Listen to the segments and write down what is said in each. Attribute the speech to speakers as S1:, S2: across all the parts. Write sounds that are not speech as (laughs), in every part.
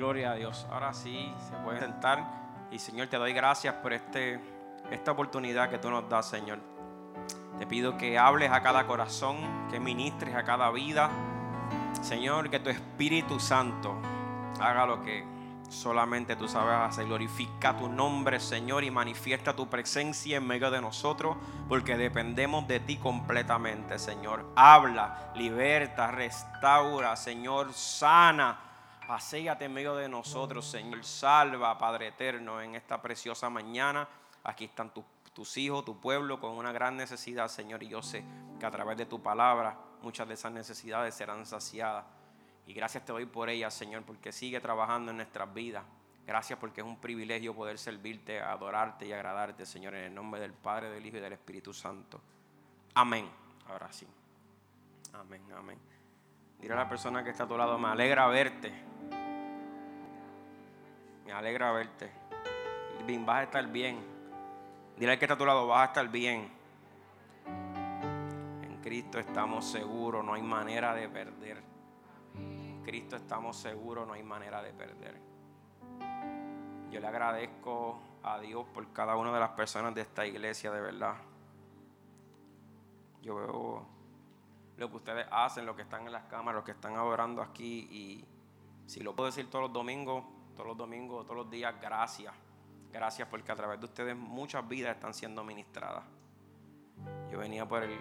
S1: Gloria a Dios. Ahora sí, se puede sentar. Y Señor, te doy gracias por este, esta oportunidad que tú nos das, Señor. Te pido que hables a cada corazón, que ministres a cada vida. Señor, que tu Espíritu Santo haga lo que solamente tú sabes hacer. Glorifica tu nombre, Señor, y manifiesta tu presencia en medio de nosotros, porque dependemos de ti completamente, Señor. Habla, liberta, restaura, Señor, sana. Paséate en medio de nosotros, Señor. Salva, Padre eterno, en esta preciosa mañana. Aquí están tus, tus hijos, tu pueblo, con una gran necesidad, Señor. Y yo sé que a través de tu palabra muchas de esas necesidades serán saciadas. Y gracias te doy por ella, Señor, porque sigue trabajando en nuestras vidas. Gracias porque es un privilegio poder servirte, adorarte y agradarte, Señor, en el nombre del Padre, del Hijo y del Espíritu Santo. Amén. Ahora sí. Amén, amén. Dile a la persona que está a tu lado, me alegra verte. Me alegra verte. Bien, vas a estar bien. Dile al que está a tu lado, vas a estar bien. En Cristo estamos seguros, no hay manera de perder. Cristo estamos seguros, no hay manera de perder. Yo le agradezco a Dios por cada una de las personas de esta iglesia, de verdad. Yo veo lo que ustedes hacen, lo que están en las cámaras, los que están adorando aquí. Y si lo puedo decir todos los domingos, todos los domingos, todos los días, gracias. Gracias porque a través de ustedes muchas vidas están siendo ministradas. Yo venía por el,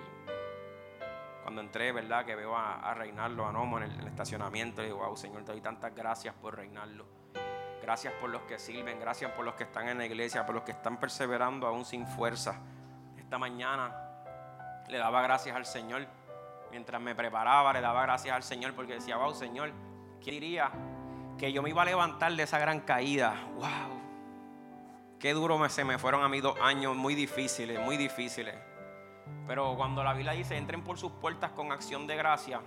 S1: cuando entré, ¿verdad? Que veo a, reinarlo, a Nomo en el, estacionamiento, digo, wow, Señor, te doy tantas gracias por reinarlo. Gracias por los que sirven, gracias por los que están en la iglesia, por los que están perseverando aún sin fuerza. Esta mañana le daba gracias al Señor. Mientras me preparaba, le daba gracias al Señor porque decía, wow, Señor, ¿quién diría que yo me iba a levantar de esa gran caída? Wow. Qué duro se me fueron a mí dos años muy difíciles, muy difíciles. Pero cuando la Biblia dice entren por sus puertas con acción de gracia,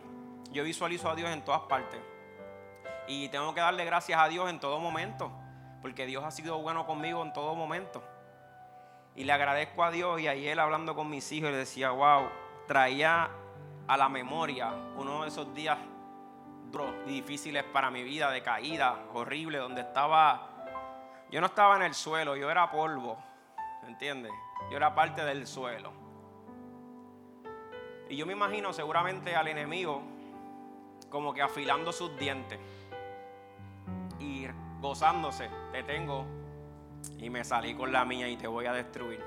S1: yo visualizo a Dios en todas partes. Y tengo que darle gracias a Dios en todo momento, porque Dios ha sido bueno conmigo en todo momento. Y le agradezco a Dios y ayer hablando con mis hijos le decía, wow, traía a la memoria uno de esos días difíciles para mi vida, de caída horrible, donde estaba, yo no estaba en el suelo, yo era polvo, ¿entiendes? Yo era parte del suelo. Y yo me imagino seguramente al enemigo como que afilando sus dientes y gozándose, te tengo y me salí con la mía y te voy a destruir.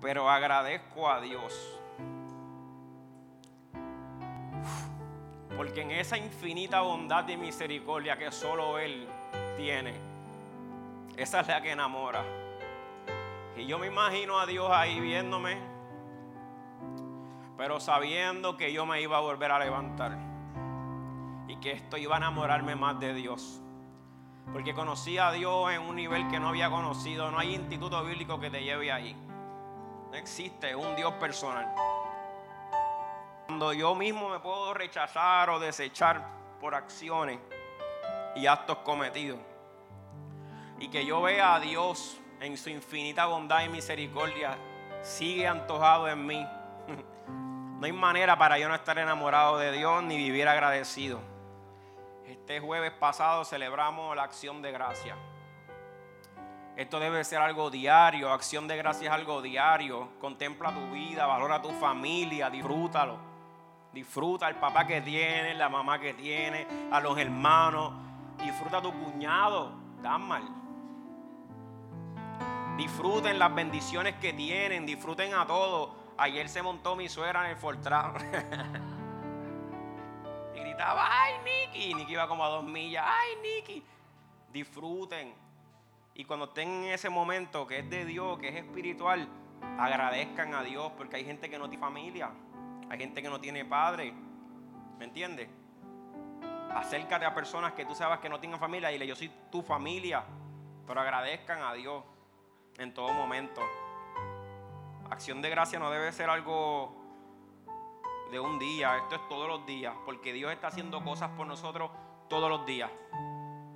S1: Pero agradezco a Dios. Porque en esa infinita bondad y misericordia que solo Él tiene, esa es la que enamora. Y yo me imagino a Dios ahí viéndome pero sabiendo que yo me iba a volver a levantar y que esto iba a enamorarme más de Dios. Porque conocí a Dios en un nivel que no había conocido. No hay instituto bíblico que te lleve ahí. No existe un Dios personal. Cuando yo mismo me puedo rechazar o desechar por acciones y actos cometidos. Y que yo vea a Dios en su infinita bondad y misericordia, sigue antojado en mí (laughs) no hay manera para yo no estar enamorado de Dios ni vivir agradecido. Este jueves pasado celebramos la acción de gracia. Esto debe ser algo diario. Acción de gracia es algo diario. Contempla tu vida, valora tu familia, disfrútalo. Disfruta al papá que tiene, la mamá que tiene, a los hermanos. Disfruta a tu cuñado, mal. Disfruten las bendiciones que tienen, disfruten a todos. Ayer se montó mi suegra en el Fortran. (laughs) y gritaba, ¡ay, Nicky! Nicky iba como a dos millas, ¡ay, Nicky! Disfruten. Y cuando estén en ese momento que es de Dios, que es espiritual, agradezcan a Dios porque hay gente que no tiene familia, hay gente que no tiene padre. ¿Me entiendes? Acércate a personas que tú sabes que no tienen familia y yo soy tu familia. Pero agradezcan a Dios en todo momento. Acción de gracia no debe ser algo de un día, esto es todos los días, porque Dios está haciendo cosas por nosotros todos los días.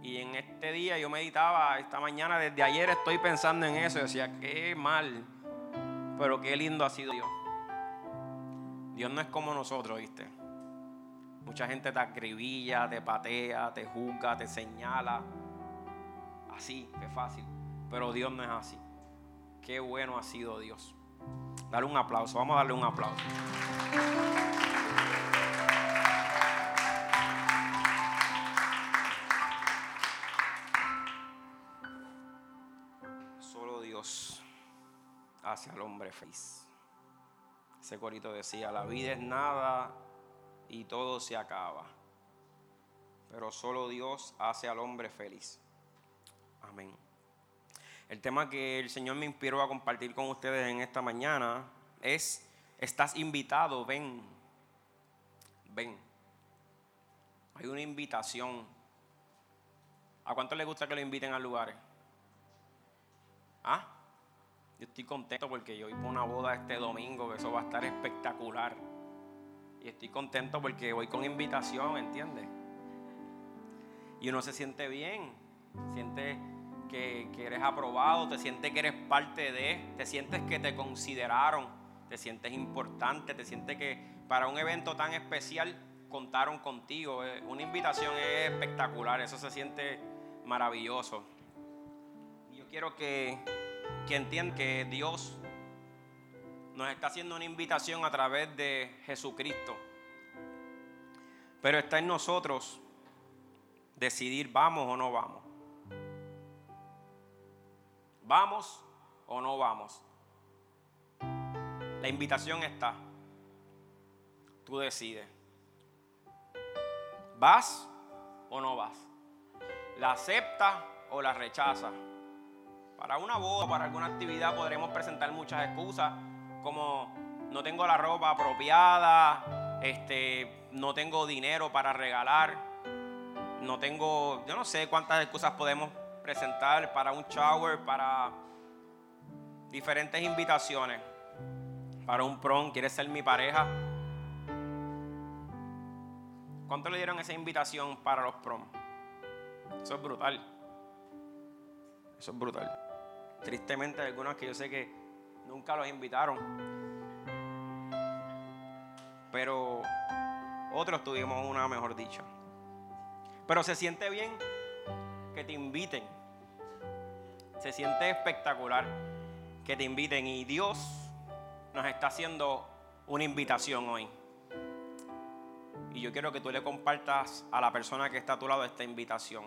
S1: Y en este día yo meditaba, esta mañana, desde ayer estoy pensando en eso, decía, qué mal, pero qué lindo ha sido Dios. Dios no es como nosotros, ¿viste? Mucha gente te acribilla, te patea, te juzga, te señala. Así, qué fácil. Pero Dios no es así. Qué bueno ha sido Dios. Dale un aplauso, vamos a darle un aplauso. Solo Dios hace al hombre feliz. Ese corito decía, la vida es nada y todo se acaba. Pero solo Dios hace al hombre feliz. Amén. El tema que el Señor me inspiró a compartir con ustedes en esta mañana es, estás invitado, ven, ven. Hay una invitación. ¿A cuánto les gusta que lo inviten a lugares? Estoy contento porque yo voy por una boda este domingo, que eso va a estar espectacular. Y estoy contento porque voy con invitación, ¿entiendes? Y uno se siente bien, siente que, eres aprobado, te sientes que eres parte de, te sientes que te consideraron, te sientes importante, te sientes que para un evento tan especial contaron contigo. Eh, una invitación es espectacular, eso se siente maravilloso. Yo quiero que, que entiendan que Dios nos está haciendo una invitación a través de Jesucristo. Pero está en nosotros decidir vamos o no vamos. ¿Vamos o no vamos? La invitación está. Tú decides. ¿Vas o no vas? ¿La acepta o la rechaza? Para una boda, para alguna actividad podremos presentar muchas excusas, como no tengo la ropa apropiada, este, no tengo dinero para regalar, no tengo, yo no sé cuántas excusas podemos presentar para un shower, para diferentes invitaciones. Para un prom, ¿quieres ser mi pareja? ¿Cuánto le dieron esa invitación para los prom? Eso es brutal. Eso es brutal. Tristemente algunos que yo sé que nunca los invitaron. Pero otros tuvimos una mejor dicha. Pero se siente bien que te inviten. Se siente espectacular que te inviten y Dios nos está haciendo una invitación hoy. Y yo quiero que tú le compartas a la persona que está a tu lado esta invitación.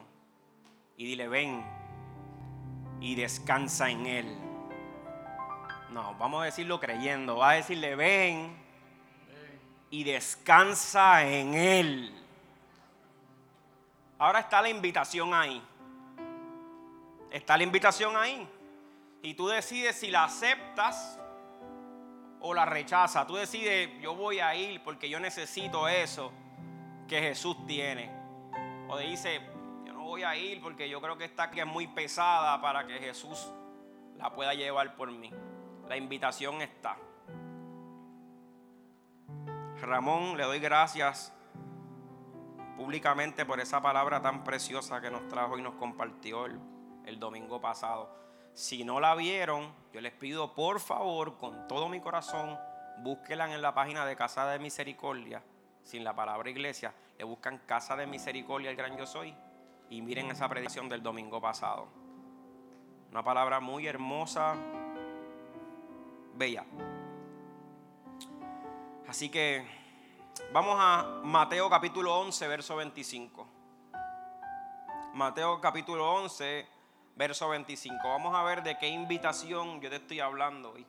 S1: Y dile, ven y descansa en Él. No, vamos a decirlo creyendo. Va a decirle, ven y descansa en Él. Ahora está la invitación ahí. Está la invitación ahí. Y tú decides si la aceptas o la rechazas. Tú decides, yo voy a ir porque yo necesito eso que Jesús tiene. O dice, voy a ir porque yo creo que esta aquí es muy pesada para que Jesús la pueda llevar por mí. La invitación está. Ramón, le doy gracias públicamente por esa palabra tan preciosa que nos trajo y nos compartió el el domingo pasado. Si no la vieron, yo les pido por favor, con todo mi corazón, búsquenla en la página de Casa de Misericordia, sin la palabra iglesia, le buscan Casa de Misericordia, el gran yo soy, y miren esa predicación del domingo pasado. Una palabra muy hermosa, bella. Así que vamos a Mateo capítulo 11, verso 25. Mateo capítulo 11, verso 25. Vamos a ver de qué invitación yo te estoy hablando hoy.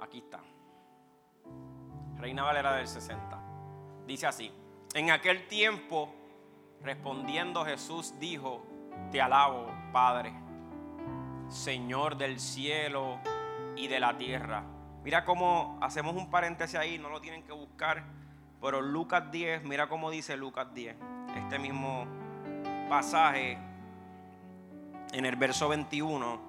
S1: Aquí está. Reina Valera del 60. Dice así. En aquel tiempo, respondiendo Jesús, dijo, te alabo, Padre, Señor del cielo y de la tierra. Mira cómo hacemos un paréntesis ahí, no lo tienen que buscar pero Lucas 10, mira cómo dice Lucas 10, este mismo pasaje en el verso 21,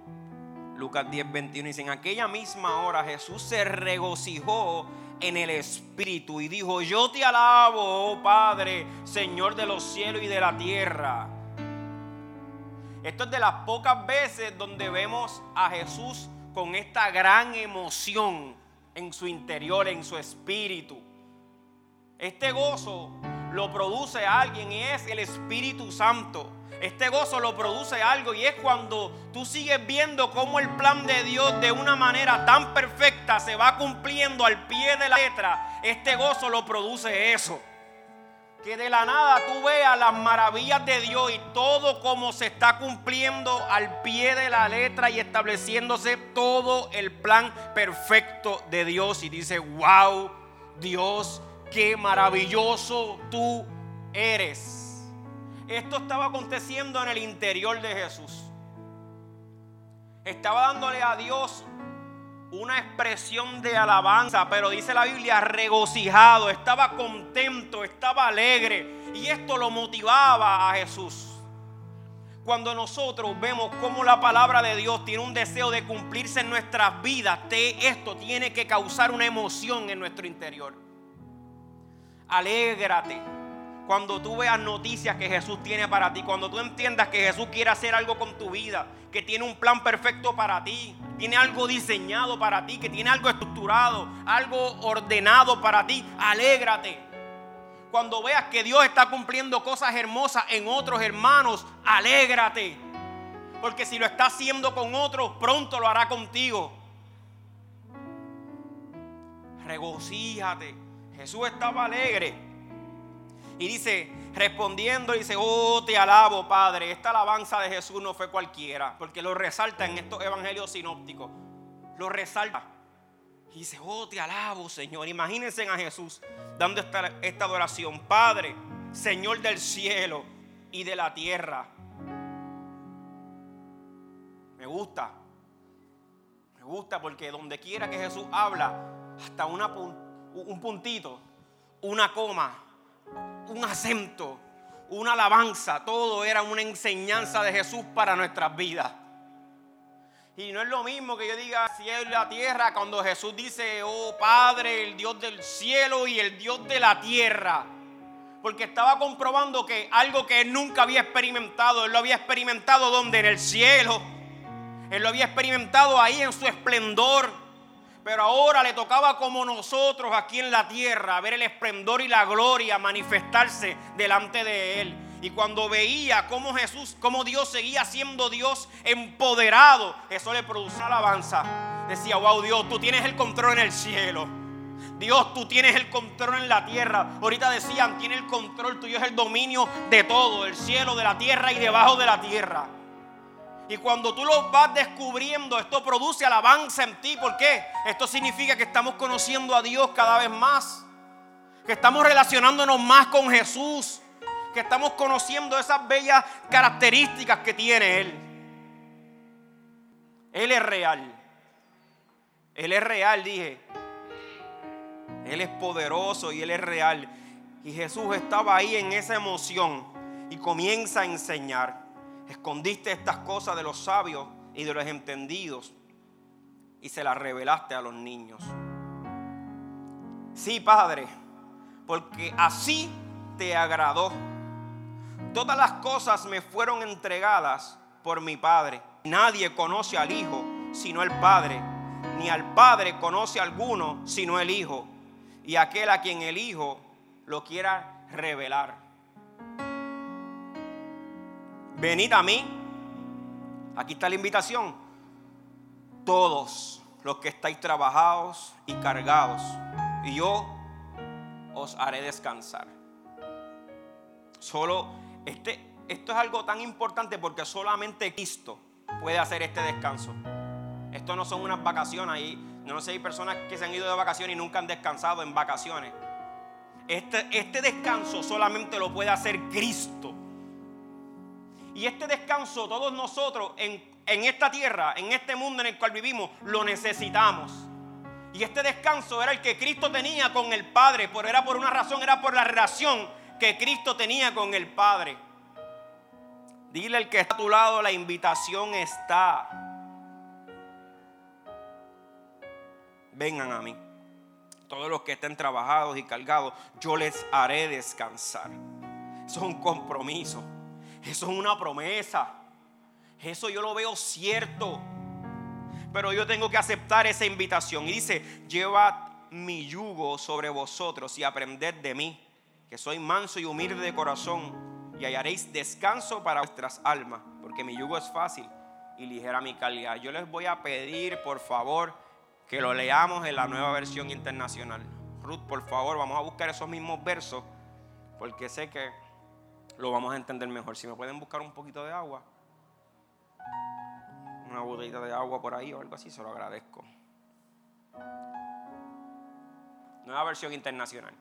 S1: Lucas 10, 21 dice, en aquella misma hora Jesús se regocijó en el Espíritu y dijo, yo te alabo, oh Padre, Señor de los cielos y de la tierra. Esto es de las pocas veces donde vemos a Jesús con esta gran emoción en su interior, en su espíritu. Este gozo lo produce alguien y es el Espíritu Santo. Este gozo lo produce algo y es cuando tú sigues viendo cómo el plan de Dios de una manera tan perfecta se va cumpliendo al pie de la letra. Este gozo lo produce eso. Que de la nada tú veas las maravillas de Dios y todo como se está cumpliendo al pie de la letra y estableciéndose todo el plan perfecto de Dios. Y dice, wow, Dios, qué maravilloso tú eres. Esto estaba aconteciendo en el interior de Jesús. Estaba dándole a Dios una expresión de alabanza, pero dice la Biblia regocijado, estaba contento, estaba alegre y esto lo motivaba a Jesús. Cuando nosotros vemos cómo la palabra de Dios tiene un deseo de cumplirse en nuestras vidas, esto tiene que causar una emoción en nuestro interior. Alégrate cuando tú veas noticias que Jesús tiene para ti, cuando tú entiendas que Jesús quiere hacer algo con tu vida, que tiene un plan perfecto para ti, tiene algo diseñado para ti, que tiene algo estructurado, algo ordenado para ti, alégrate. Cuando veas que Dios está cumpliendo cosas hermosas en otros hermanos, alégrate. Porque si lo está haciendo con otros, pronto lo hará contigo. Regocíjate. Jesús estaba alegre y dice, respondiendo, dice, oh, te alabo, Padre. Esta alabanza de Jesús no fue cualquiera, porque lo resalta en estos evangelios sinópticos. Lo resalta. Y dice, oh, te alabo, Señor. Imagínense a Jesús dando esta, esta adoración. Padre, Señor del cielo y de la tierra. Me gusta. Me gusta porque donde quiera que Jesús habla, hasta una, un puntito, una coma, un acento, una alabanza, todo era una enseñanza de Jesús para nuestras vidas. Y no es lo mismo que yo diga cielo y la tierra cuando Jesús dice, oh Padre, el Dios del cielo y el Dios de la tierra. Porque estaba comprobando que algo que él nunca había experimentado, él lo había experimentado donde en el cielo. Él lo había experimentado ahí en su esplendor pero ahora le tocaba como nosotros aquí en la tierra ver el esplendor y la gloria manifestarse delante de él. Y cuando veía cómo Jesús, cómo Dios seguía siendo Dios empoderado, eso le producía alabanza. Decía, wow Dios, tú tienes el control en el cielo. Dios, tú tienes el control en la tierra. Ahorita decían, tiene el control, tuyo es el dominio de todo, el cielo, de la tierra y debajo de la tierra. Y cuando tú lo vas descubriendo, esto produce alabanza en ti. ¿Por qué? Esto significa que estamos conociendo a Dios cada vez más. Que estamos relacionándonos más con Jesús. Que estamos conociendo esas bellas características que tiene Él. Él es real. Él es real, dije. Él es poderoso y Él es real. Y Jesús estaba ahí en esa emoción y comienza a enseñar. Escondiste estas cosas de los sabios y de los entendidos y se las revelaste a los niños. Sí, Padre, porque así te agradó. Todas las cosas me fueron entregadas por mi Padre. Nadie conoce al Hijo sino el Padre, ni al Padre conoce alguno sino el Hijo, y aquel a quien el Hijo lo quiera revelar. Venid a mí. Aquí está la invitación. Todos los que estáis trabajados y cargados, y yo os haré descansar. Solo este, esto es algo tan importante porque solamente Cristo puede hacer este descanso. Esto no son unas vacaciones ahí. No sé, hay personas que se han ido de vacaciones y nunca han descansado en vacaciones. Este, este descanso solamente lo puede hacer Cristo. Y este descanso todos nosotros en, esta tierra, en este mundo en el cual vivimos, lo necesitamos. Y este descanso era el que Cristo tenía con el Padre, pero era por una razón, era por la relación que Cristo tenía con el Padre. Dile al que está a tu lado, la invitación está. Vengan a mí. Todos los que estén trabajados y cargados, yo les haré descansar. Son compromisos. Eso es una promesa. Eso yo lo veo cierto. Pero yo tengo que aceptar esa invitación. Y dice, lleva mi yugo sobre vosotros y aprended de mí, que soy manso y humilde de corazón, y hallaréis descanso para vuestras almas, porque mi yugo es fácil y ligera mi calidad. Yo les voy a pedir, por favor, que lo leamos en la nueva versión internacional. Ruth, por favor, vamos a buscar esos mismos versos, porque sé que lo vamos a entender mejor. Si me pueden buscar un poquito de agua, una botellita de agua por ahí o algo así, se lo agradezco. Nueva versión internacional.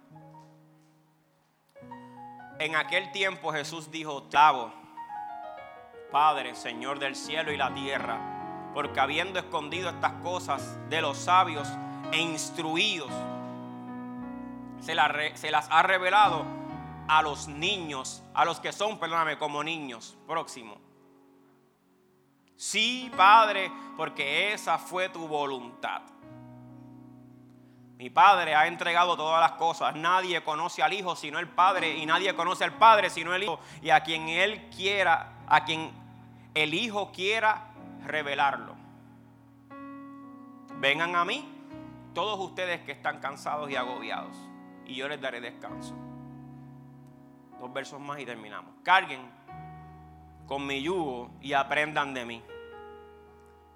S1: En aquel tiempo Jesús dijo, Tavo, Padre, Señor del cielo y la tierra, porque habiendo escondido estas cosas de los sabios e instruidos, se, se las ha revelado a los niños, a los que son, perdóname, como niños. Próximo. Sí, Padre, porque esa fue tu voluntad. Mi Padre ha entregado todas las cosas. Nadie conoce al Hijo sino el Padre y nadie conoce al Padre sino el Hijo. Y a quien Él quiera, a quien el Hijo quiera revelarlo. Vengan a mí todos ustedes que están cansados y agobiados y yo les daré descanso. Dos versos más y terminamos. Carguen con mi yugo y aprendan de mí.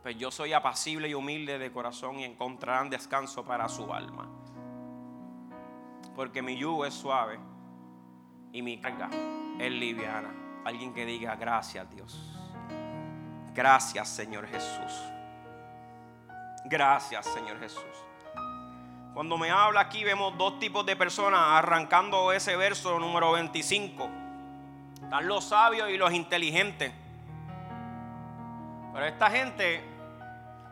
S1: Pues yo soy apacible y humilde de corazón y encontrarán descanso para su alma. Porque mi yugo es suave y mi carga es liviana. Alguien que diga gracias Dios. Gracias Señor Jesús. Gracias Señor Jesús. Cuando me habla aquí vemos dos tipos de personas arrancando ese verso número 25. Están los sabios y los inteligentes. Pero esta gente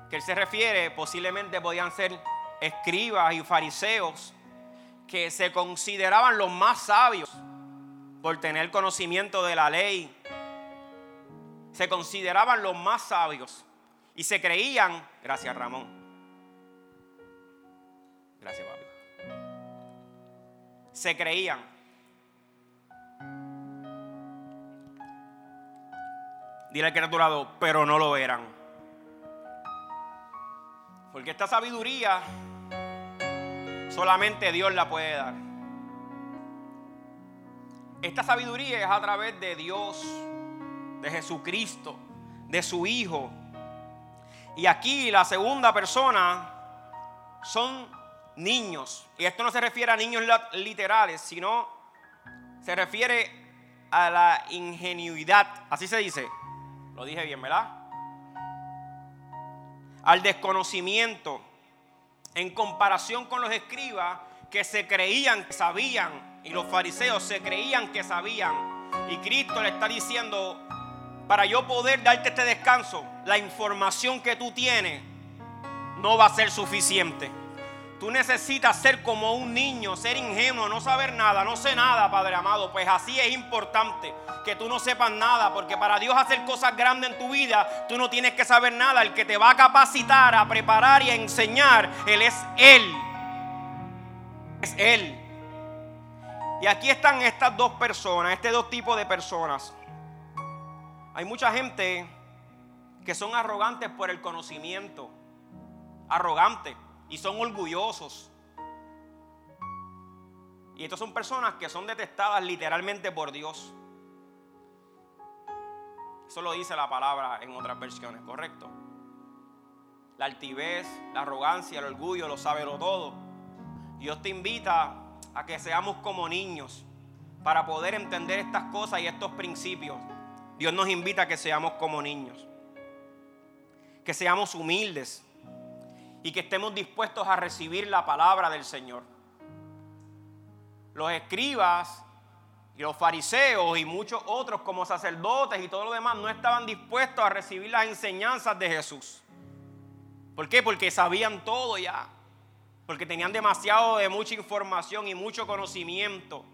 S1: que él se refiere posiblemente podían ser escribas y fariseos que se consideraban los más sabios por tener conocimiento de la ley. Se consideraban los más sabios y se creían, gracias Ramón, Gracias, papi. Se creían. Dile al que pero no lo eran. Porque esta sabiduría solamente Dios la puede dar. Esta sabiduría es a través de Dios, de Jesucristo, de su Hijo. Y aquí la segunda persona son niños. Y esto no se refiere a niños literales, sino se refiere a la ingenuidad. Así se dice. Lo dije bien, ¿verdad? Al desconocimiento en comparación con los escribas que se creían que sabían y los fariseos se creían que sabían. Y Cristo le está diciendo, para yo poder darte este descanso, la información que tú tienes no va a ser suficiente. Tú necesitas ser como un niño, ser ingenuo, no saber nada, no sé nada, Padre amado. Pues así es importante que tú no sepas nada, porque para Dios hacer cosas grandes en tu vida, tú no tienes que saber nada. El que te va a capacitar, a preparar y a enseñar, Él es Él. Es Él. Y aquí están estas dos personas, este dos tipos de personas. Hay mucha gente que son arrogantes por el conocimiento. Arrogantes y son orgullosos. Y estas son personas que son detestadas literalmente por Dios. Eso lo dice la palabra en otras versiones, ¿correcto? La altivez, la arrogancia, el orgullo, lo sabe todo. Dios te invita a que seamos como niños para poder entender estas cosas y estos principios. Dios nos invita a que seamos como niños. Que seamos humildes y que estemos dispuestos a recibir la palabra del Señor. Los escribas y los fariseos y muchos otros como sacerdotes y todo lo demás no estaban dispuestos a recibir las enseñanzas de Jesús. ¿Por qué? Porque sabían todo ya. Porque tenían demasiado de mucha información y mucho conocimiento.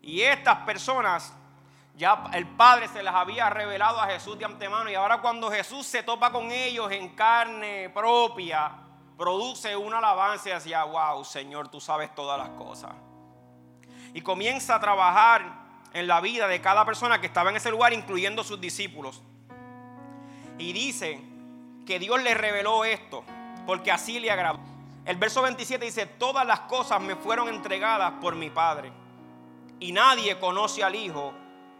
S1: Y estas personas ya el Padre se las había revelado a Jesús de antemano y ahora cuando Jesús se topa con ellos en carne propia, produce una alabanza hacia, wow, Señor, tú sabes todas las cosas. Y comienza a trabajar en la vida de cada persona que estaba en ese lugar, incluyendo sus discípulos. Y dice que Dios le reveló esto, porque así le agradó. El verso 27 dice, todas las cosas me fueron entregadas por mi Padre. Y nadie conoce al Hijo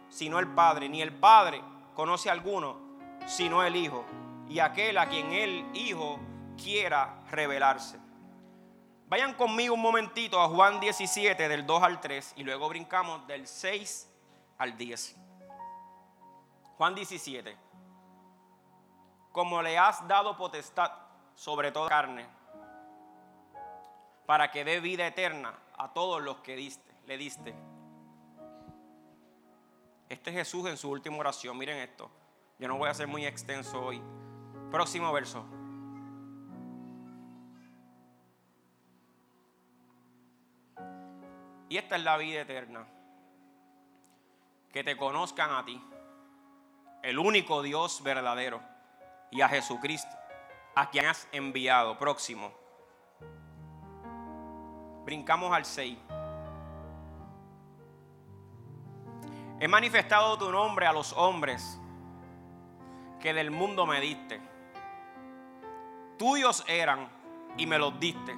S1: sino el Padre, ni el Padre conoce a alguno sino el Hijo, y aquel a quien el Hijo quiera revelarse. Vayan conmigo un momentito a Juan 17 del 2 al 3 y luego brincamos del 6 al 10. Juan 17. Como le has dado potestad sobre toda carne, para que dé vida eterna a todos los que diste, le diste. Este es Jesús en su última oración. Miren esto. Yo no voy a ser muy extenso hoy. Próximo verso. Y esta es la vida eterna. Que te conozcan a ti, el único Dios verdadero, y a Jesucristo, a quien has enviado. Próximo. Brincamos al 6. He manifestado tu nombre a los hombres que del mundo me diste. Tuyos eran y me los diste.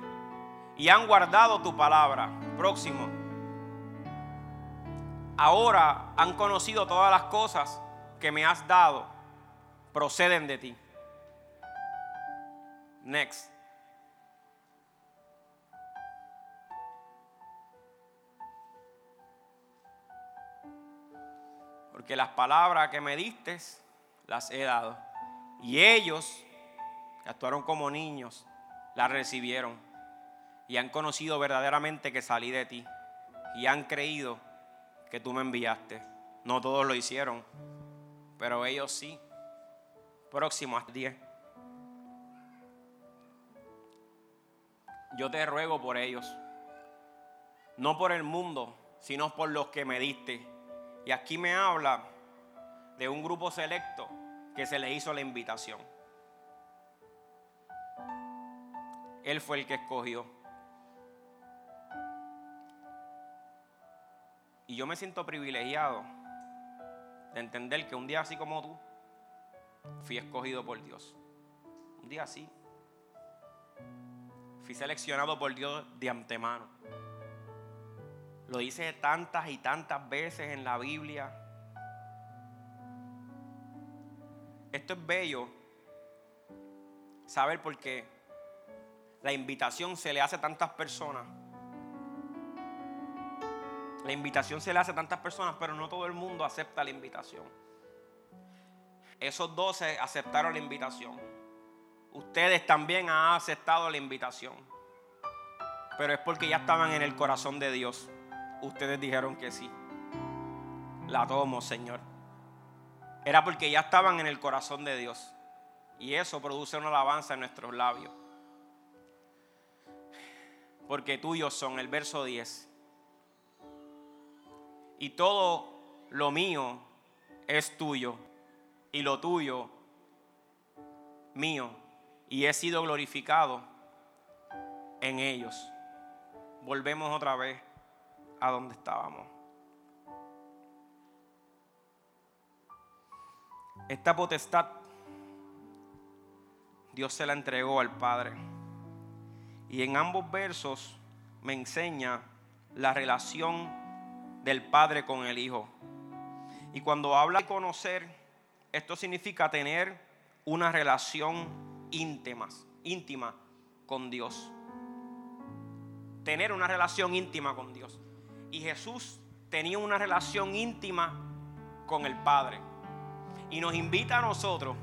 S1: Y han guardado tu palabra. Próximo. Ahora han conocido todas las cosas que me has dado. Proceden de ti. Next. Porque las palabras que me diste las he dado. Y ellos, que actuaron como niños, las recibieron. Y han conocido verdaderamente que salí de ti. Y han creído que tú me enviaste. No todos lo hicieron, pero ellos sí. Próximo a 10. Yo te ruego por ellos, no por el mundo, sino por los que me diste y aquí me habla de un grupo selecto que se le hizo la invitación. Él fue el que escogió. Y yo me siento privilegiado de entender que un día así como tú, fui escogido por Dios. Un día así. Fui seleccionado por Dios de antemano. Lo dice tantas y tantas veces en la Biblia. Esto es bello saber por qué la invitación se le hace a tantas personas. La invitación se le hace a tantas personas, pero no todo el mundo acepta la invitación. Esos doce aceptaron la invitación. Ustedes también han aceptado la invitación. Pero es porque ya estaban en el corazón de Dios ustedes dijeron que sí. La tomo, Señor. Era porque ya estaban en el corazón de Dios. Y eso produce una alabanza en nuestros labios. Porque tuyos son, el verso 10. Y todo lo mío es tuyo. Y lo tuyo mío. Y he sido glorificado en ellos. Volvemos otra vez a donde estábamos. Esta potestad Dios se la entregó al Padre. Y en ambos versos me enseña la relación del Padre con el Hijo. Y cuando habla de conocer, esto significa tener una relación íntima, íntima con Dios. Tener una relación íntima con Dios. Y Jesús tenía una relación íntima con el Padre. Y nos invita a nosotros,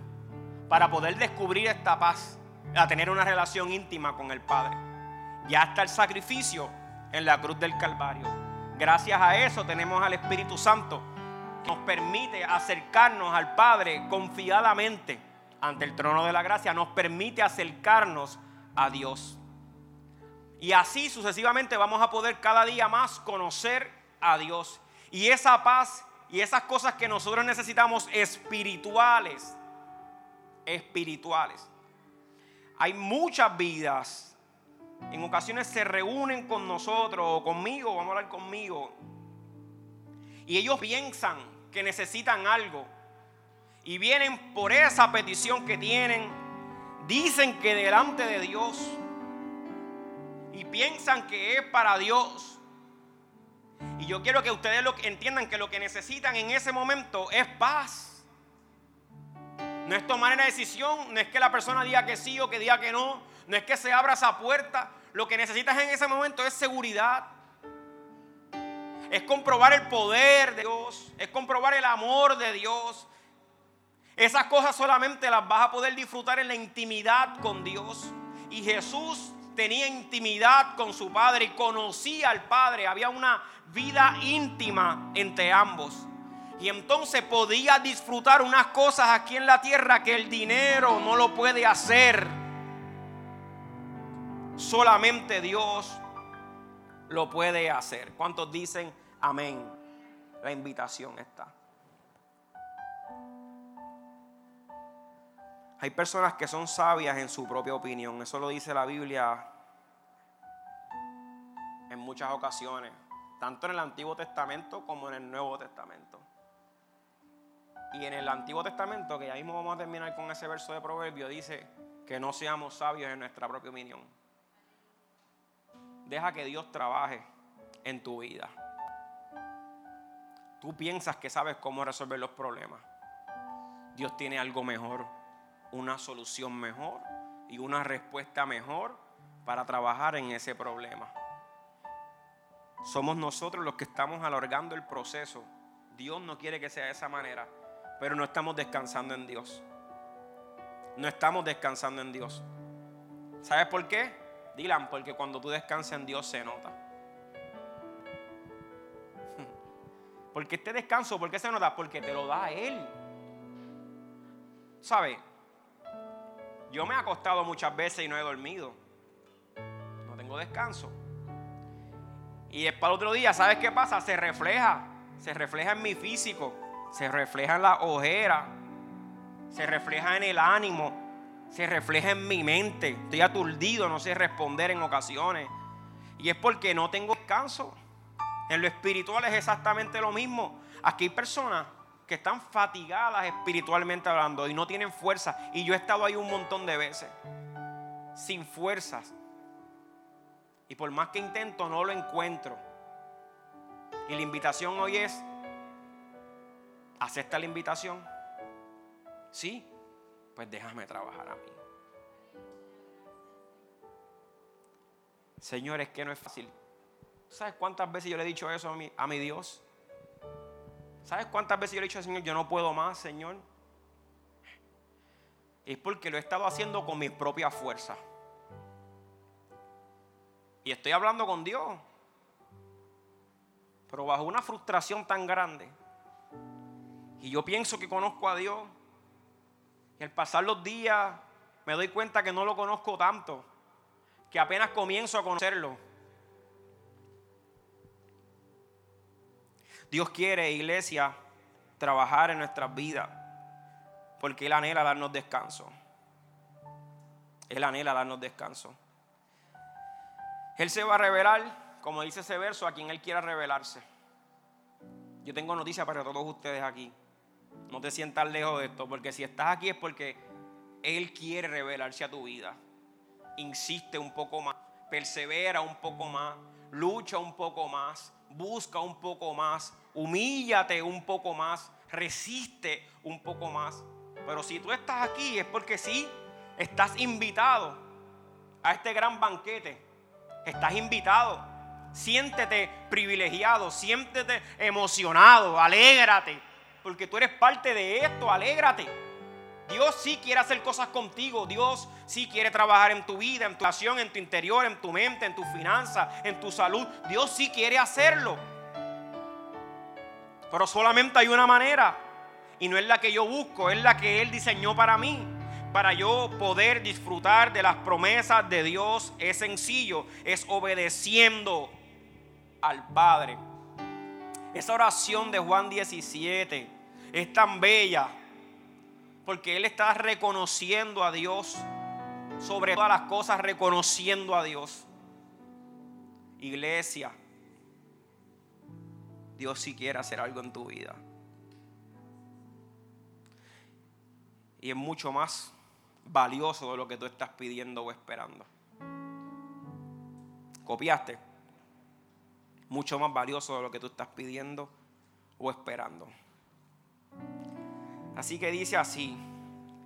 S1: para poder descubrir esta paz, a tener una relación íntima con el Padre. Ya está el sacrificio en la cruz del Calvario. Gracias a eso tenemos al Espíritu Santo que nos permite acercarnos al Padre confiadamente ante el trono de la gracia. Nos permite acercarnos a Dios. Y así sucesivamente vamos a poder cada día más conocer a Dios. Y esa paz y esas cosas que nosotros necesitamos espirituales, espirituales. Hay muchas vidas, en ocasiones se reúnen con nosotros o conmigo, vamos a hablar conmigo, y ellos piensan que necesitan algo y vienen por esa petición que tienen dicen que delante de Dios y piensan que es para Dios. Y yo quiero que ustedes lo, entiendan que lo que necesitan en ese momento es paz. No es tomar una decisión, no es que la persona diga que sí o que diga que no, no es que se abra esa puerta. Lo que necesitas en ese momento es seguridad. Es comprobar el poder de Dios, es comprobar el amor de Dios. Esas cosas solamente las vas a poder disfrutar en la intimidad con Dios. Y Jesús tenía intimidad con su Padre y conocía al Padre. Había una vida íntima entre ambos. Y entonces podía disfrutar unas cosas aquí en la tierra que el dinero no lo puede hacer. Solamente Dios lo puede hacer. ¿Cuántos dicen amén? La invitación está. Hay personas que son sabias en su propia opinión. Eso lo dice la Biblia en muchas ocasiones, tanto en el Antiguo Testamento como en el Nuevo Testamento. Y en el Antiguo Testamento, que ya mismo vamos a terminar con ese verso de Proverbio, dice que no seamos sabios en nuestra propia opinión. Deja que Dios trabaje en tu vida. Tú piensas que sabes cómo resolver los problemas. Dios tiene algo mejor una solución mejor y una respuesta mejor para trabajar en ese problema. Somos nosotros los que estamos alargando el proceso. Dios no quiere que sea de esa manera, pero no estamos descansando en Dios. No estamos descansando en Dios. ¿Sabes por qué? Dylan, porque cuando tú descansas en Dios se nota. (laughs) Porque este descanso, ¿por qué se nota? Porque te lo da Él. ¿Sabes? Yo me he acostado muchas veces y no he dormido. No tengo descanso. Y es para el otro día, ¿sabes qué pasa? Se refleja. Se refleja en mi físico. Se refleja en la ojera. Se refleja en el ánimo. Se refleja en mi mente. Estoy aturdido, no sé responder en ocasiones. Y es porque no tengo descanso. En lo espiritual es exactamente lo mismo. Aquí hay personas que están fatigadas espiritualmente hablando y no tienen fuerza. Y yo he estado ahí un montón de veces, sin fuerzas. Y por más que intento, no lo encuentro. Y la invitación hoy es, ¿acepta la invitación? Sí, pues déjame trabajar a mí. Señores, que no es fácil. ¿Sabes cuántas veces yo le he dicho eso a mi, a mi Dios? ¿Sabes cuántas veces yo le he dicho al Señor, yo no puedo más, Señor? Es porque lo he estado haciendo con mis propias fuerzas. Y estoy hablando con Dios. Pero bajo una frustración tan grande. Y yo pienso que conozco a Dios. Y al pasar los días me doy cuenta que no lo conozco tanto. Que apenas comienzo a conocerlo. Dios quiere, iglesia, trabajar en nuestras vidas, porque Él anhela darnos descanso. Él anhela darnos descanso. Él se va a revelar, como dice ese verso, a quien Él quiera revelarse. Yo tengo noticias para todos ustedes aquí. No te sientas lejos de esto, porque si estás aquí es porque Él quiere revelarse a tu vida. Insiste un poco más, persevera un poco más, lucha un poco más, busca un poco más, humíllate un poco más, resiste un poco más. Pero si tú estás aquí es porque sí, estás invitado a este gran banquete. Estás invitado. Siéntete privilegiado, siéntete emocionado, alégrate, porque tú eres parte de esto, alégrate. Dios sí quiere hacer cosas contigo. Dios sí quiere trabajar en tu vida, en tu acción, en tu interior, en tu mente, en tu finanzas, en tu salud. Dios sí quiere hacerlo. Pero solamente hay una manera. Y no es la que yo busco, es la que Él diseñó para mí. Para yo poder disfrutar de las promesas de Dios es sencillo, es obedeciendo al Padre. Esa oración de Juan 17 es tan bella porque Él está reconociendo a Dios sobre todas las cosas, reconociendo a Dios. Iglesia, Dios si quiere hacer algo en tu vida. Y es mucho más valioso de lo que tú estás pidiendo o esperando. ¿Copiaste? Mucho más valioso de lo que tú estás pidiendo o esperando. Así que dice así,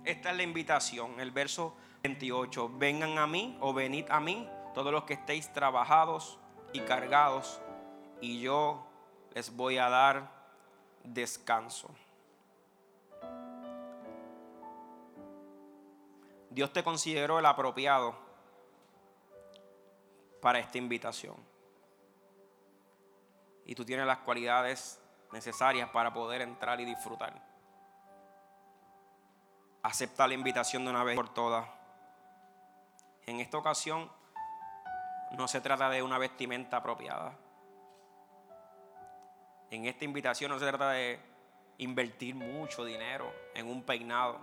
S1: esta es la invitación, el verso 28, vengan a mí o venid a mí todos los que estéis trabajados y cargados y yo les voy a dar descanso. Dios te consideró el apropiado para esta invitación. Y tú tienes las cualidades necesarias para poder entrar y disfrutar. Acepta la invitación de una vez por todas. En esta ocasión no se trata de una vestimenta apropiada. En esta invitación no se trata de invertir mucho dinero en un peinado.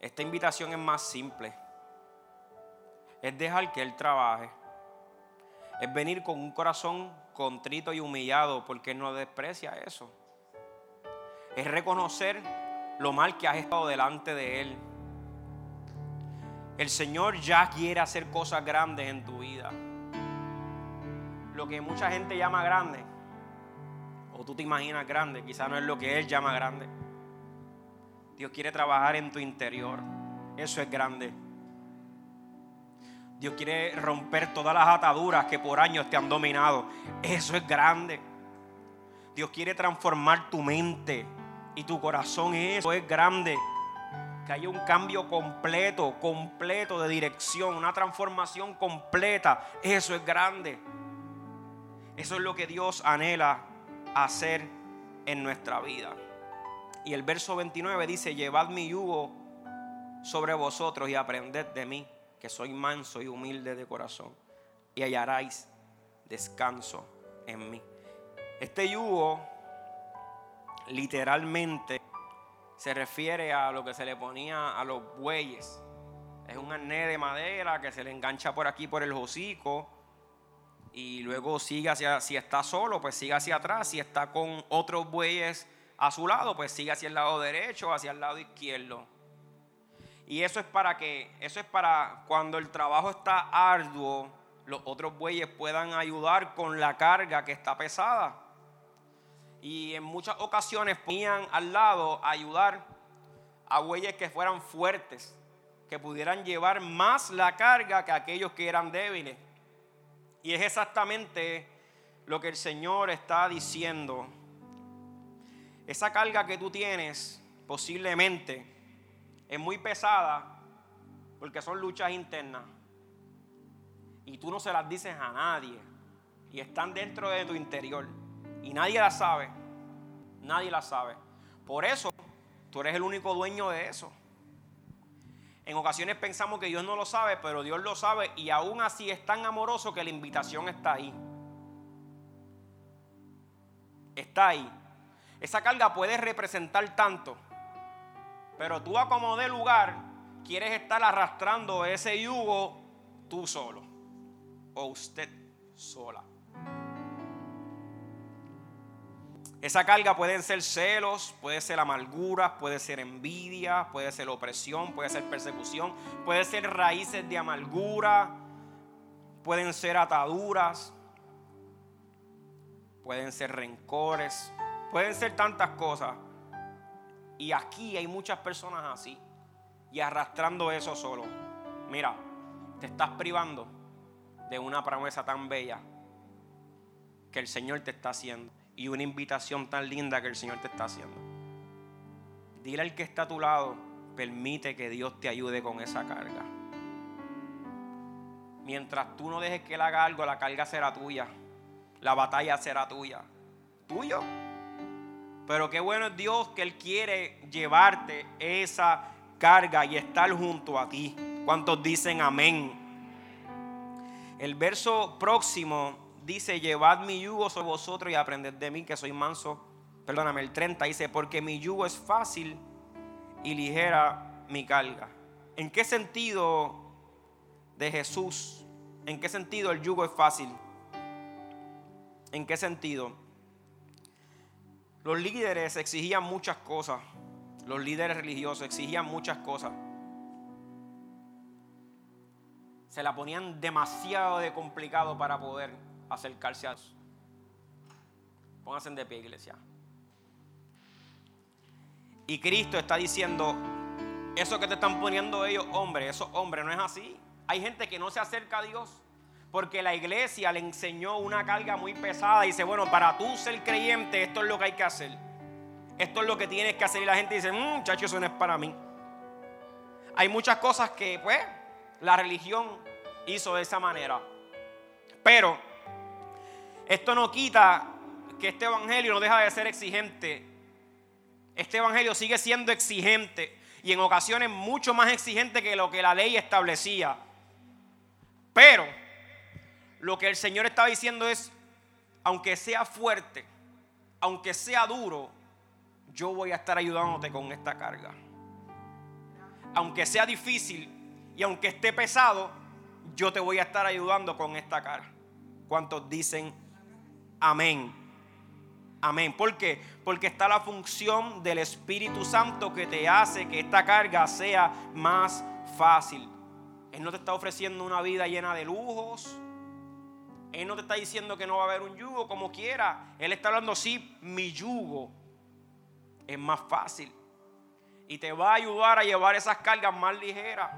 S1: Esta invitación es más simple. Es dejar que Él trabaje. Es venir con un corazón contrito y humillado porque Él no desprecia eso. Es reconocer lo mal que has estado delante de Él. El Señor ya quiere hacer cosas grandes en tu vida. Lo que mucha gente llama grande, o tú te imaginas grande, quizás no es lo que Él llama grande. Dios quiere trabajar en tu interior. Eso es grande. Dios quiere romper todas las ataduras que por años te han dominado. Eso es grande. Dios quiere transformar tu mente y tu corazón. Eso es grande. Que haya un cambio completo, completo de dirección, una transformación completa. Eso es grande. Eso es lo que Dios anhela hacer en nuestra vida. Y el verso 29 dice, llevad mi yugo sobre vosotros y aprended de mí, que soy manso y humilde de corazón, y hallaréis descanso en mí. Este yugo literalmente se refiere a lo que se le ponía a los bueyes. Es un arnés de madera que se le engancha por aquí por el hocico y luego sigue hacia, si está solo, pues sigue hacia atrás, si está con otros bueyes a su lado, pues sigue hacia el lado derecho, hacia el lado izquierdo. Y eso es para que, eso es para cuando el trabajo está arduo, los otros bueyes puedan ayudar con la carga que está pesada. Y en muchas ocasiones ponían al lado a ayudar a bueyes que fueran fuertes, que pudieran llevar más la carga que aquellos que eran débiles. Y es exactamente lo que el Señor está diciendo esa carga que tú tienes posiblemente es muy pesada porque son luchas internas. Y tú no se las dices a nadie. Y están dentro de tu interior. Y nadie las sabe. Nadie las sabe. Por eso tú eres el único dueño de eso. En ocasiones pensamos que Dios no lo sabe, pero Dios lo sabe y aún así es tan amoroso que la invitación está ahí. Está ahí. Esa carga puede representar tanto, pero tú a como de lugar quieres estar arrastrando ese yugo tú solo o usted sola. Esa carga pueden ser celos, puede ser amargura, puede ser envidia, puede ser opresión, puede ser persecución, puede ser raíces de amargura, pueden ser ataduras, pueden ser rencores, Pueden ser tantas cosas. Y aquí hay muchas personas así. Y arrastrando eso solo. Mira, te estás privando de una promesa tan bella que el Señor te está haciendo. Y una invitación tan linda que el Señor te está haciendo. Dile al que está a tu lado, permite que Dios te ayude con esa carga. Mientras tú no dejes que Él haga algo, la carga será tuya. La batalla será tuya. Tuyo. Pero qué bueno es Dios que Él quiere llevarte esa carga y estar junto a ti. ¿Cuántos dicen amén? El verso próximo dice, llevad mi yugo sobre vosotros y aprended de mí que soy manso. Perdóname, el 30 dice, porque mi yugo es fácil y ligera mi carga. ¿En qué sentido de Jesús? ¿En qué sentido el yugo es fácil? ¿En qué sentido? Los líderes exigían muchas cosas. los líderes religiosos exigían muchas cosas. Se la ponían demasiado de complicado para poder acercarse a eso. Pónganse de pie, iglesia. Y Cristo está diciendo, eso que te están poniendo ellos, hombres, esos hombres, no es así. Hay gente que no se acerca a Dios porque la iglesia le enseñó una carga muy pesada y dice, bueno, para tú ser creyente, esto es lo que hay que hacer. Esto es lo que tienes que hacer. Y la gente dice, mm, muchachos, eso no es para mí. Hay muchas cosas que, pues, la religión hizo de esa manera. Pero esto no quita que este evangelio no deja de ser exigente. Este evangelio sigue siendo exigente y en ocasiones mucho más exigente que lo que la ley establecía. Pero lo que el Señor estaba diciendo es, aunque sea fuerte, aunque sea duro, yo voy a estar ayudándote con esta carga. Aunque sea difícil y aunque esté pesado, yo te voy a estar ayudando con esta carga. ¿Cuántos dicen amén? Amén. ¿Por qué? Porque está la función del Espíritu Santo que te hace que esta carga sea más fácil. Él no te está ofreciendo una vida llena de lujos. Él no te está diciendo que no va a haber un yugo como quiera. Él está hablando, sí, mi yugo es más fácil. Y te va a ayudar a llevar esas cargas más ligeras.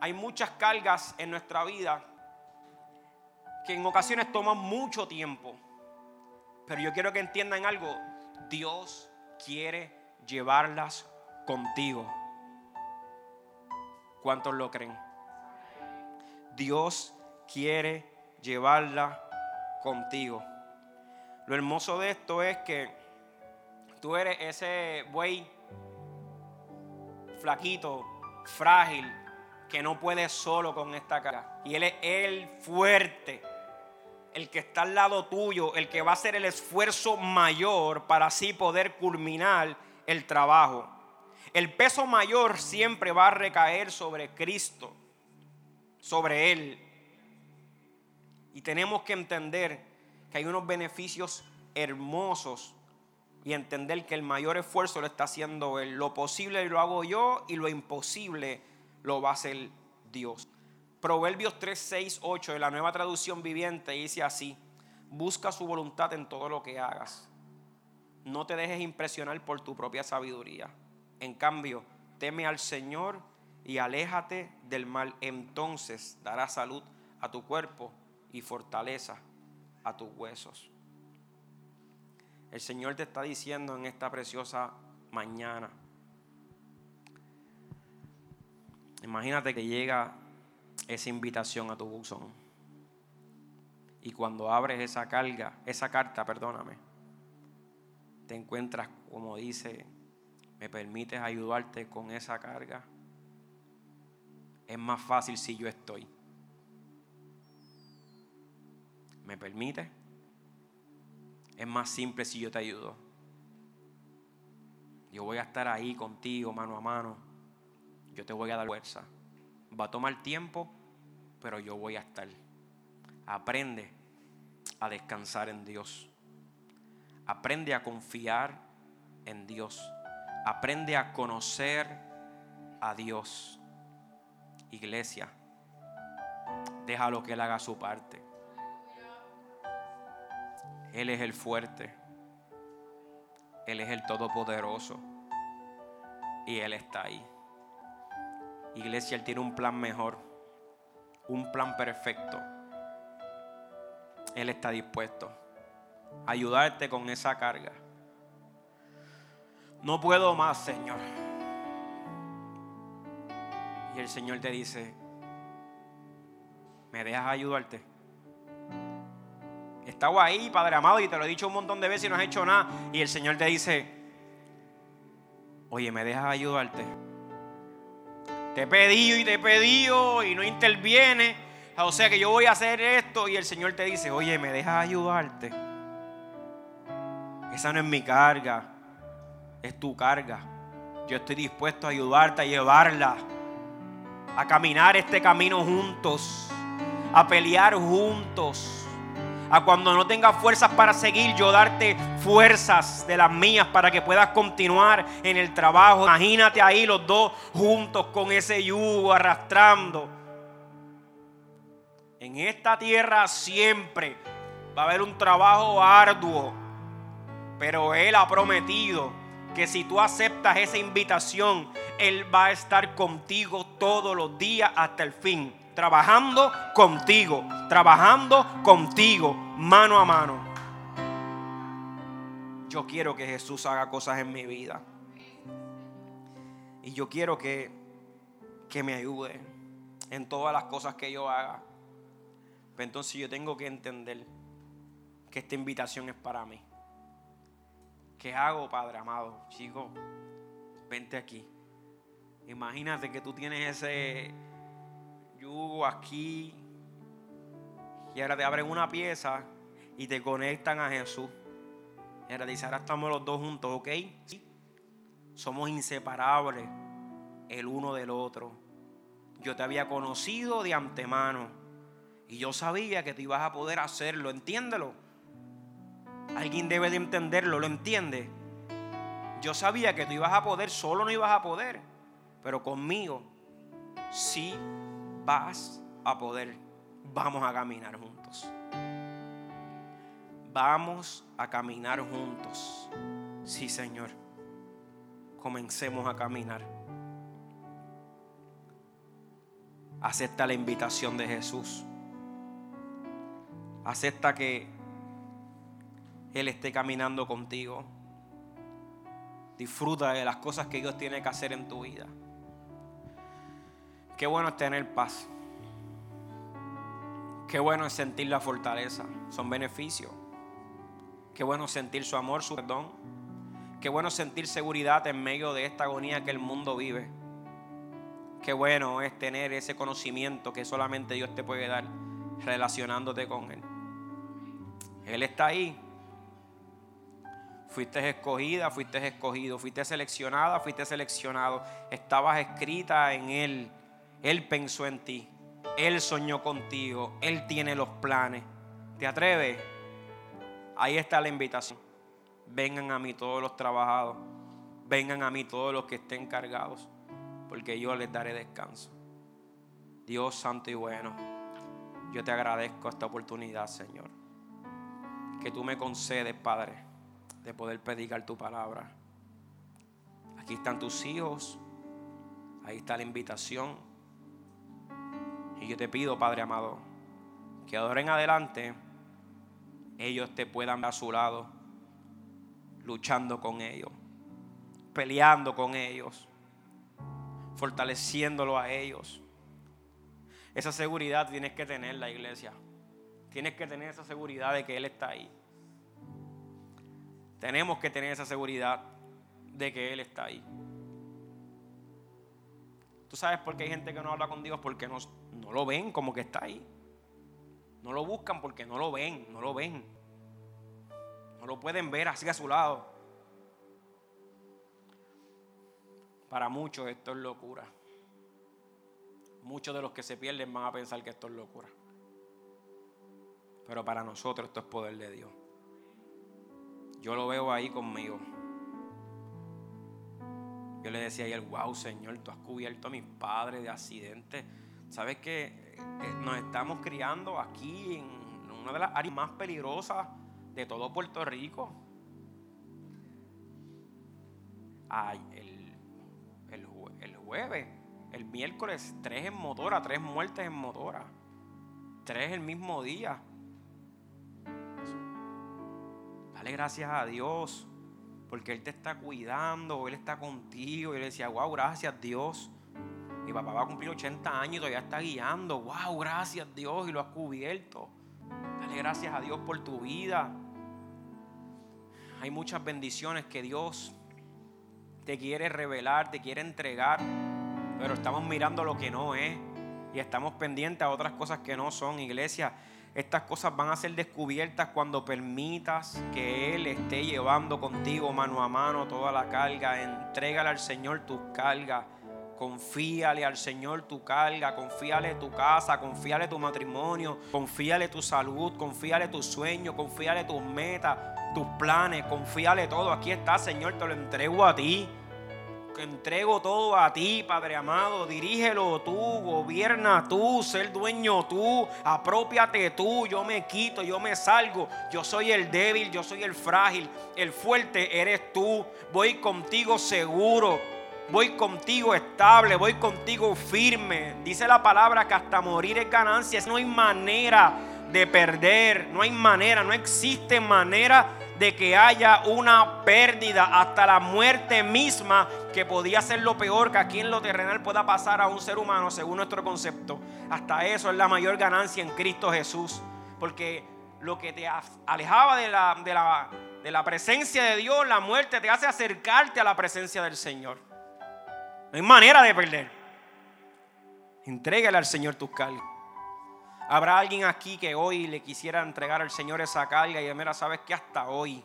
S1: Hay muchas cargas en nuestra vida que en ocasiones toman mucho tiempo. Pero yo quiero que entiendan algo. Dios quiere llevarlas contigo. ¿Cuántos lo creen? Dios quiere llevarla contigo. Lo hermoso de esto es que tú eres ese buey flaquito, frágil, que no puede solo con esta cara. Y Él es el fuerte el que está al lado tuyo, el que va a hacer el esfuerzo mayor para así poder culminar el trabajo. El peso mayor siempre va a recaer sobre Cristo, sobre Él. Y tenemos que entender que hay unos beneficios hermosos y entender que el mayor esfuerzo lo está haciendo Él. Lo posible lo hago yo y lo imposible lo va a hacer Dios. Proverbios 3, 6, 8 de la nueva traducción viviente dice así, busca su voluntad en todo lo que hagas. No te dejes impresionar por tu propia sabiduría. En cambio, teme al Señor y aléjate del mal. Entonces dará salud a tu cuerpo y fortaleza a tus huesos. El Señor te está diciendo en esta preciosa mañana. Imagínate que llega esa invitación a tu buzón. Y cuando abres esa carga, esa carta, perdóname, te encuentras, como dice, me permites ayudarte con esa carga. Es más fácil si yo estoy. ¿Me permite? Es más simple si yo te ayudo. Yo voy a estar ahí contigo, mano a mano. Yo te voy a dar fuerza. Va a tomar tiempo, pero yo voy a estar. Aprende a descansar en Dios. Aprende a confiar en Dios. Aprende a conocer a Dios. Iglesia, déjalo que Él haga su parte. Él es el fuerte. Él es el todopoderoso. Y Él está ahí. Iglesia, Él tiene un plan mejor, un plan perfecto. Él está dispuesto a ayudarte con esa carga. No puedo más, Señor. Y el Señor te dice, ¿me dejas ayudarte? Estaba ahí, Padre amado, y te lo he dicho un montón de veces y no has hecho nada. Y el Señor te dice, oye, ¿me dejas ayudarte? Te he pedido y te he pedido y no interviene. O sea que yo voy a hacer esto y el Señor te dice, oye, ¿me dejas ayudarte? Esa no es mi carga, es tu carga. Yo estoy dispuesto a ayudarte a llevarla, a caminar este camino juntos, a pelear juntos, A cuando no tengas fuerzas para seguir, yo darte fuerzas de las mías para que puedas continuar en el trabajo. Imagínate ahí los dos juntos con ese yugo arrastrando. En esta tierra siempre va a haber un trabajo arduo, pero Él ha prometido que si tú aceptas esa invitación, Él va a estar contigo todos los días hasta el fin. Trabajando contigo, trabajando contigo, mano a mano. Yo quiero que Jesús haga cosas en mi vida. Y yo quiero que, que me ayude en todas las cosas que yo haga. Pero entonces yo tengo que entender que esta invitación es para mí. ¿Qué hago, Padre amado? Chico, vente aquí. Imagínate que tú tienes ese yugo aquí y ahora te abren una pieza y te conectan a Jesús. Y ahora dice, ahora estamos los dos juntos, ¿ok? Somos inseparables el uno del otro. Yo te había conocido de antemano y yo sabía que tú ibas a poder hacerlo, entiéndelo. Alguien debe de entenderlo, ¿lo entiende? Yo sabía que tú ibas a poder, solo no ibas a poder, pero conmigo sí vas a poder. Vamos a caminar juntos. Vamos a caminar juntos. Sí, Señor. Comencemos a caminar. Acepta la invitación de Jesús. Acepta que él esté caminando contigo. Disfruta de las cosas que Dios tiene que hacer en tu vida. Qué bueno es tener paz. Qué bueno es sentir la fortaleza. Son beneficios. Qué bueno sentir su amor, su perdón. Qué bueno sentir seguridad en medio de esta agonía que el mundo vive. Qué bueno es tener ese conocimiento que solamente Dios te puede dar relacionándote con Él. Él está ahí Fuiste escogida, fuiste escogido, fuiste seleccionada, fuiste seleccionado. Estabas escrita en Él. Él pensó en ti. Él soñó contigo. Él tiene los planes. ¿Te atreves? Ahí está la invitación. Vengan a mí todos los trabajados. Vengan a mí todos los que estén cargados. Porque yo les daré descanso. Dios santo y bueno. Yo te agradezco esta oportunidad, Señor. Que tú me concedes, Padre de poder predicar tu palabra. Aquí están tus hijos, ahí está la invitación. Y yo te pido, Padre amado, que ahora en adelante ellos te puedan ver a su lado, luchando con ellos, peleando con ellos, fortaleciéndolo a ellos. Esa seguridad tienes que tener la iglesia. Tienes que tener esa seguridad de que Él está ahí. Tenemos que tener esa seguridad de que Él está ahí. ¿Tú sabes por qué hay gente que no habla con Dios? Porque no, no lo ven como que está ahí. No lo buscan porque no lo ven, no lo ven. No lo pueden ver así a su lado. Para muchos esto es locura. Muchos de los que se pierden van a pensar que esto es locura. Pero para nosotros esto es poder de Dios. Yo lo veo ahí conmigo. Yo le decía ayer, wow, Señor, tú has cubierto a mis padres de accidentes. ¿Sabes que eh, Nos estamos criando aquí en una de las áreas más peligrosas de todo Puerto Rico. Ay, el, el, el jueves, el miércoles, tres en motora, tres muertes en motora. Tres el mismo día. gracias a Dios porque Él te está cuidando, Él está contigo. Y le decía, wow, gracias Dios. Papá va a cumplir 80 años y todavía está guiando. Wow, gracias Dios y lo has cubierto. Dale gracias a Dios por tu vida. Hay muchas bendiciones que Dios te quiere revelar, te quiere entregar. Pero estamos mirando lo que no es. Y estamos pendientes a otras cosas que no son, iglesia. Estas cosas van a ser descubiertas cuando permitas que Él esté llevando contigo mano a mano toda la carga. Entrégale al Señor tus cargas. Confíale al Señor tu carga, confíale tu casa, confíale tu matrimonio, confíale tu salud, confíale tus sueños, confíale tus metas, tus planes, confíale todo. Aquí está, Señor, te lo entrego a ti. Entrego todo a ti, Padre amado. Dirígelo tú, gobierna tú, ser dueño tú, apropiate tú. Yo me quito, yo me salgo. Yo soy el débil, yo soy el frágil. El fuerte eres tú. Voy contigo seguro voy contigo estable, voy contigo firme. Dice la palabra que hasta morir es ganancia. No hay manera de perder, no hay manera, no existe manera de que haya una pérdida hasta la muerte misma que podía ser lo peor que aquí en lo terrenal pueda pasar a un ser humano según nuestro concepto. Hasta eso es la mayor ganancia en Cristo Jesús. Porque lo que te alejaba de la, de la, de la presencia de Dios, la muerte, te hace acercarte a la presencia del Señor. No hay manera de perder. Entrégale al Señor tus cargas. Habrá alguien aquí que hoy le quisiera entregar al Señor esa carga y mira, sabes que hasta hoy,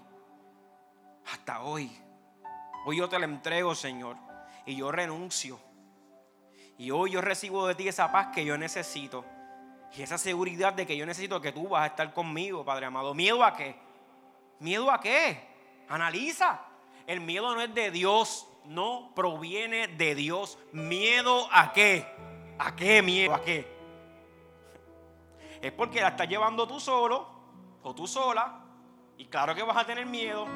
S1: hasta hoy, hoy yo te la entrego, Señor, y yo renuncio. Y hoy yo recibo de ti esa paz que yo necesito. Y esa seguridad de que yo necesito que tú vas a estar conmigo, Padre amado. ¿Miedo a qué? ¿Miedo a qué? Analiza. El miedo no es de Dios no proviene de Dios. ¿Miedo a qué? ¿A qué miedo? ¿A qué? Es porque la estás llevando tú solo o tú sola. Y claro que vas a tener miedo.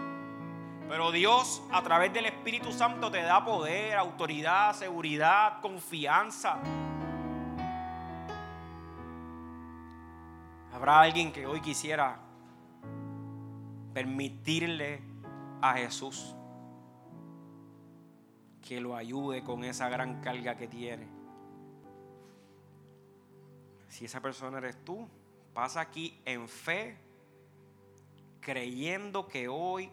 S1: Pero Dios a través del Espíritu Santo te da poder, autoridad, seguridad, confianza. Habrá alguien que hoy quisiera permitirle a Jesús que lo ayude con esa gran carga que tiene. Si esa persona eres tú, pasa aquí en fe, creyendo que hoy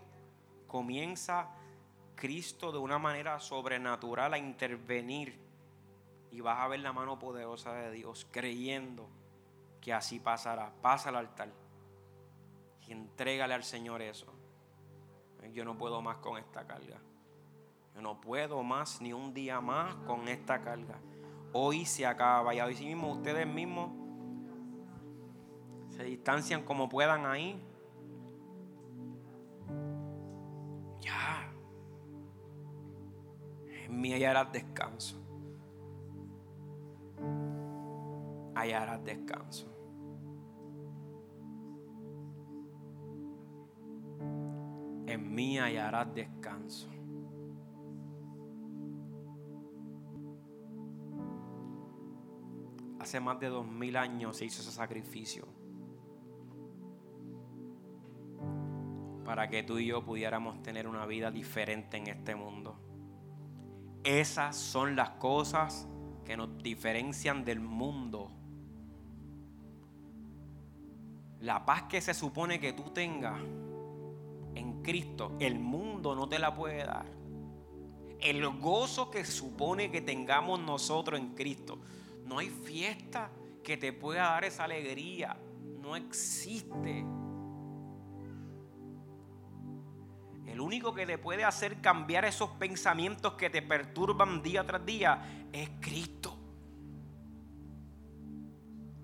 S1: comienza Cristo de una manera sobrenatural a intervenir y vas a ver la mano poderosa de Dios, creyendo que así pasará. Pasa al altar y entrégale al Señor eso. Yo no puedo más con esta carga. Yo no puedo más ni un día más con esta carga. Hoy se acaba y hoy sí mismo ustedes mismos se distancian como puedan ahí. Ya. En mí hallarás descanso. Hallarás descanso. En mí hallarás descanso. Hace más de dos mil años se hizo ese sacrificio. Para que tú y yo pudiéramos tener una vida diferente en este mundo. Esas son las cosas que nos diferencian del mundo. La paz que se supone que tú tengas en Cristo, el mundo no te la puede dar. El gozo que supone que tengamos nosotros en Cristo, no hay fiesta que te pueda dar esa alegría. No existe. El único que te puede hacer cambiar esos pensamientos que te perturban día tras día es Cristo.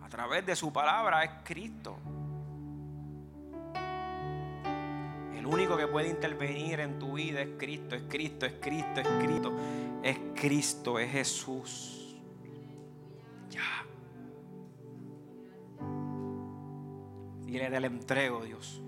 S1: A través de su palabra es Cristo. El único que puede intervenir en tu vida es Cristo, es Cristo, es Cristo, es Cristo, es Cristo, es Jesús. Ya. Y le entrego, Dios.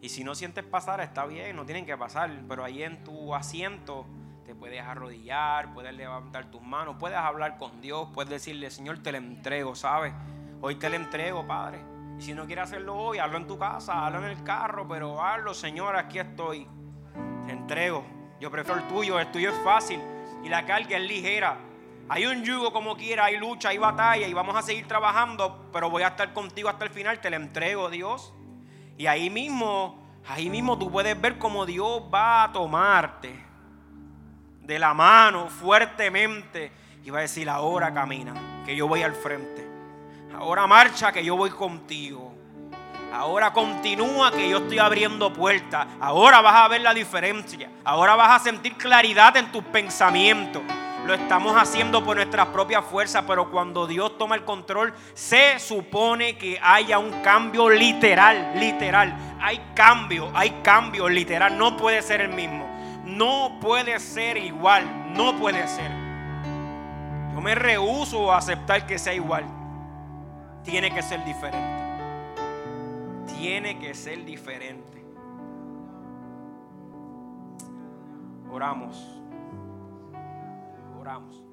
S1: Y si no sientes pasar, está bien, no tienen que pasar. Pero ahí en tu asiento te puedes arrodillar, puedes levantar tus manos, puedes hablar con Dios, puedes decirle, Señor, te le entrego, ¿sabes? Hoy te le entrego, Padre. Y si no quieres hacerlo hoy, hazlo en tu casa, hazlo en el carro, pero hazlo, Señor, aquí estoy. Te entrego. Yo prefiero el tuyo, el tuyo es fácil y la carga es ligera. Hay un yugo como quiera, hay lucha, hay batalla y vamos a seguir trabajando, pero voy a estar contigo hasta el final, te la entrego, Dios. Y ahí mismo, ahí mismo tú puedes ver cómo Dios va a tomarte de la mano fuertemente y va a decir, ahora camina, que yo voy al frente. Ahora marcha, que yo voy contigo. Ahora continúa que yo estoy abriendo puertas. Ahora vas a ver la diferencia. Ahora vas a sentir claridad en tus pensamientos.
S2: Lo estamos haciendo por nuestras propias fuerzas, pero cuando Dios toma el control, se supone que haya un cambio literal, literal. Hay cambio, hay cambio literal, no puede ser el mismo. No puede ser igual, no puede ser. Yo me rehuso a aceptar que sea igual. Tiene que ser diferente. Tiene que ser diferente. Oramos. Oramos.